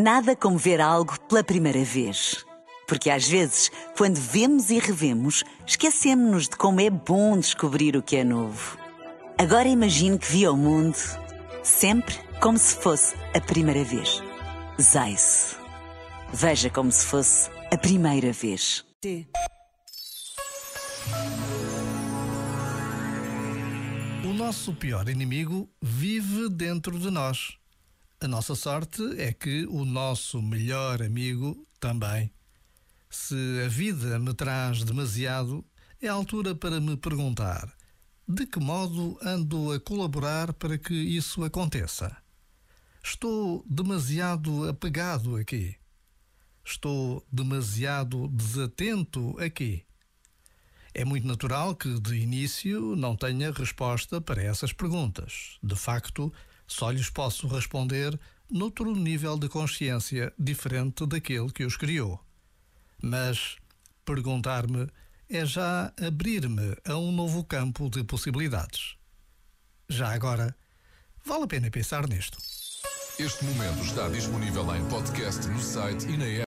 Nada como ver algo pela primeira vez. Porque às vezes, quando vemos e revemos, esquecemos-nos de como é bom descobrir o que é novo. Agora imagine que viu o mundo sempre como se fosse a primeira vez. Zais. Veja como se fosse a primeira vez. O nosso pior inimigo vive dentro de nós. A nossa sorte é que o nosso melhor amigo também. Se a vida me traz demasiado, é a altura para me perguntar: de que modo ando a colaborar para que isso aconteça? Estou demasiado apegado aqui? Estou demasiado desatento aqui? É muito natural que, de início, não tenha resposta para essas perguntas. De facto, só lhes posso responder noutro nível de consciência diferente daquele que os criou. Mas perguntar-me é já abrir-me a um novo campo de possibilidades. Já agora, vale a pena pensar nisto. Este momento está disponível em podcast no site e na app.